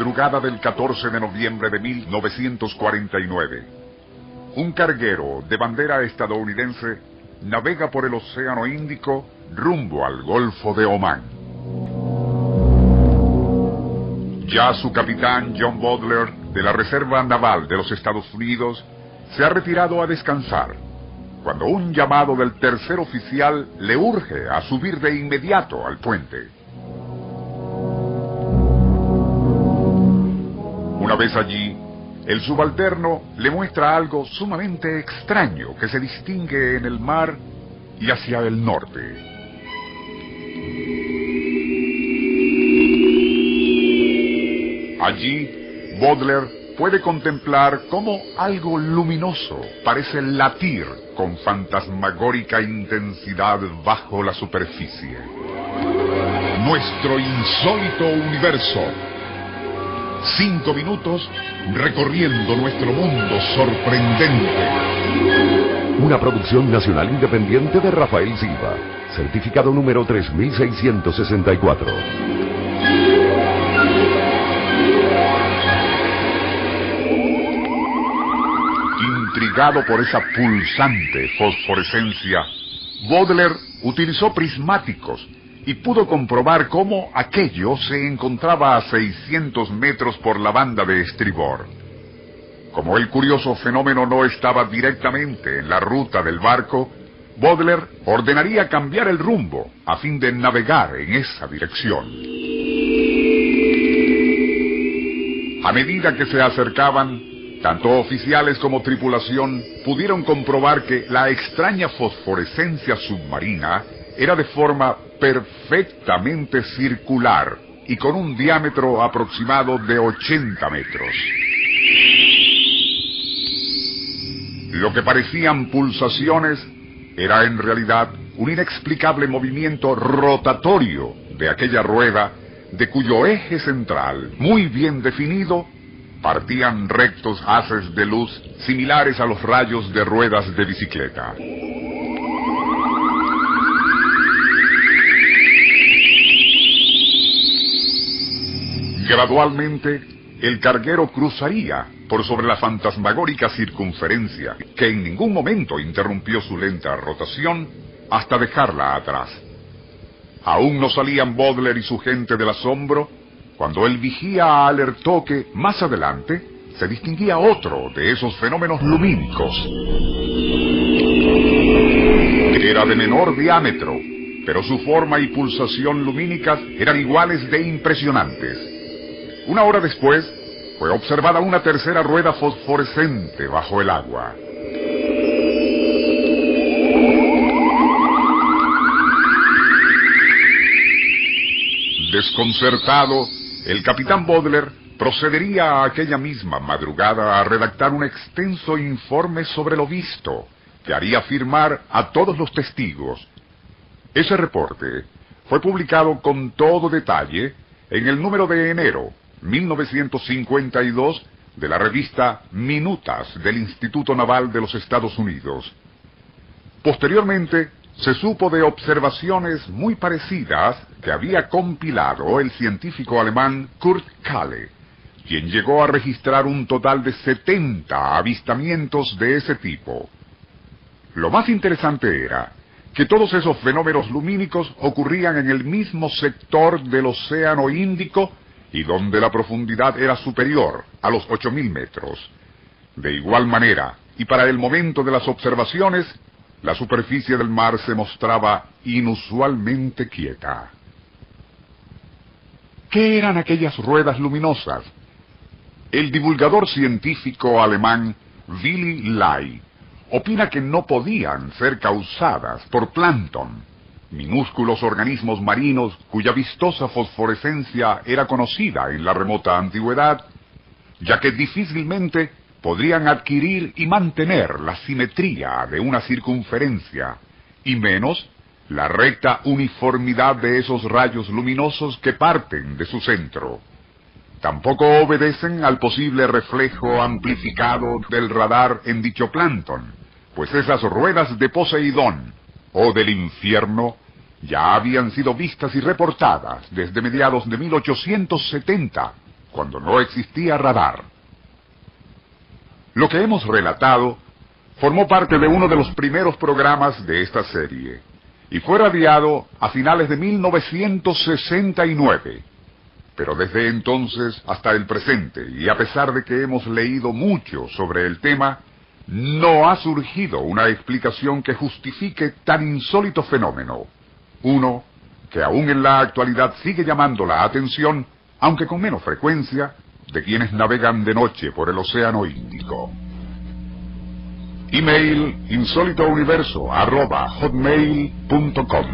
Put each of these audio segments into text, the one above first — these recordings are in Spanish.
Madrugada del 14 de noviembre de 1949. Un carguero de bandera estadounidense navega por el Océano Índico rumbo al Golfo de Omán. Ya su capitán John Butler de la Reserva Naval de los Estados Unidos se ha retirado a descansar, cuando un llamado del tercer oficial le urge a subir de inmediato al puente. Vez allí, el subalterno le muestra algo sumamente extraño que se distingue en el mar y hacia el norte. Allí, Baudelaire puede contemplar cómo algo luminoso parece latir con fantasmagórica intensidad bajo la superficie. Nuestro insólito universo. Cinco minutos recorriendo nuestro mundo sorprendente. Una producción nacional independiente de Rafael Silva. Certificado número 3664. Intrigado por esa pulsante fosforescencia, Baudelaire utilizó prismáticos y pudo comprobar cómo aquello se encontraba a 600 metros por la banda de estribor. Como el curioso fenómeno no estaba directamente en la ruta del barco, Baudelaire ordenaría cambiar el rumbo a fin de navegar en esa dirección. A medida que se acercaban, tanto oficiales como tripulación pudieron comprobar que la extraña fosforescencia submarina era de forma perfectamente circular y con un diámetro aproximado de 80 metros. Lo que parecían pulsaciones era en realidad un inexplicable movimiento rotatorio de aquella rueda de cuyo eje central, muy bien definido, partían rectos haces de luz similares a los rayos de ruedas de bicicleta. Gradualmente, el carguero cruzaría por sobre la fantasmagórica circunferencia, que en ningún momento interrumpió su lenta rotación hasta dejarla atrás. Aún no salían Baudelaire y su gente del asombro cuando el vigía alertó que más adelante se distinguía otro de esos fenómenos lumínicos. Era de menor diámetro, pero su forma y pulsación lumínicas eran iguales de impresionantes. Una hora después, fue observada una tercera rueda fosforescente bajo el agua. Desconcertado, el capitán Baudelaire procedería a aquella misma madrugada a redactar un extenso informe sobre lo visto, que haría firmar a todos los testigos. Ese reporte fue publicado con todo detalle en el número de enero 1952 de la revista Minutas del Instituto Naval de los Estados Unidos. Posteriormente, se supo de observaciones muy parecidas que había compilado el científico alemán Kurt Kalle, quien llegó a registrar un total de 70 avistamientos de ese tipo. Lo más interesante era que todos esos fenómenos lumínicos ocurrían en el mismo sector del Océano Índico y donde la profundidad era superior a los 8.000 metros. De igual manera, y para el momento de las observaciones, la superficie del mar se mostraba inusualmente quieta. ¿Qué eran aquellas ruedas luminosas El divulgador científico alemán Willy Lai opina que no podían ser causadas por plancton, minúsculos organismos marinos cuya vistosa fosforescencia era conocida en la remota antigüedad, ya que difícilmente podrían adquirir y mantener la simetría de una circunferencia, y menos la recta uniformidad de esos rayos luminosos que parten de su centro. Tampoco obedecen al posible reflejo amplificado del radar en dicho plancton, pues esas ruedas de Poseidón o del infierno ya habían sido vistas y reportadas desde mediados de 1870, cuando no existía radar. Lo que hemos relatado formó parte de uno de los primeros programas de esta serie y fue radiado a finales de 1969. Pero desde entonces hasta el presente, y a pesar de que hemos leído mucho sobre el tema, no ha surgido una explicación que justifique tan insólito fenómeno. Uno que aún en la actualidad sigue llamando la atención, aunque con menos frecuencia, de quienes navegan de noche por el Océano Índico. Email insólitouniverso.com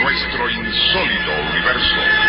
Nuestro insólito universo.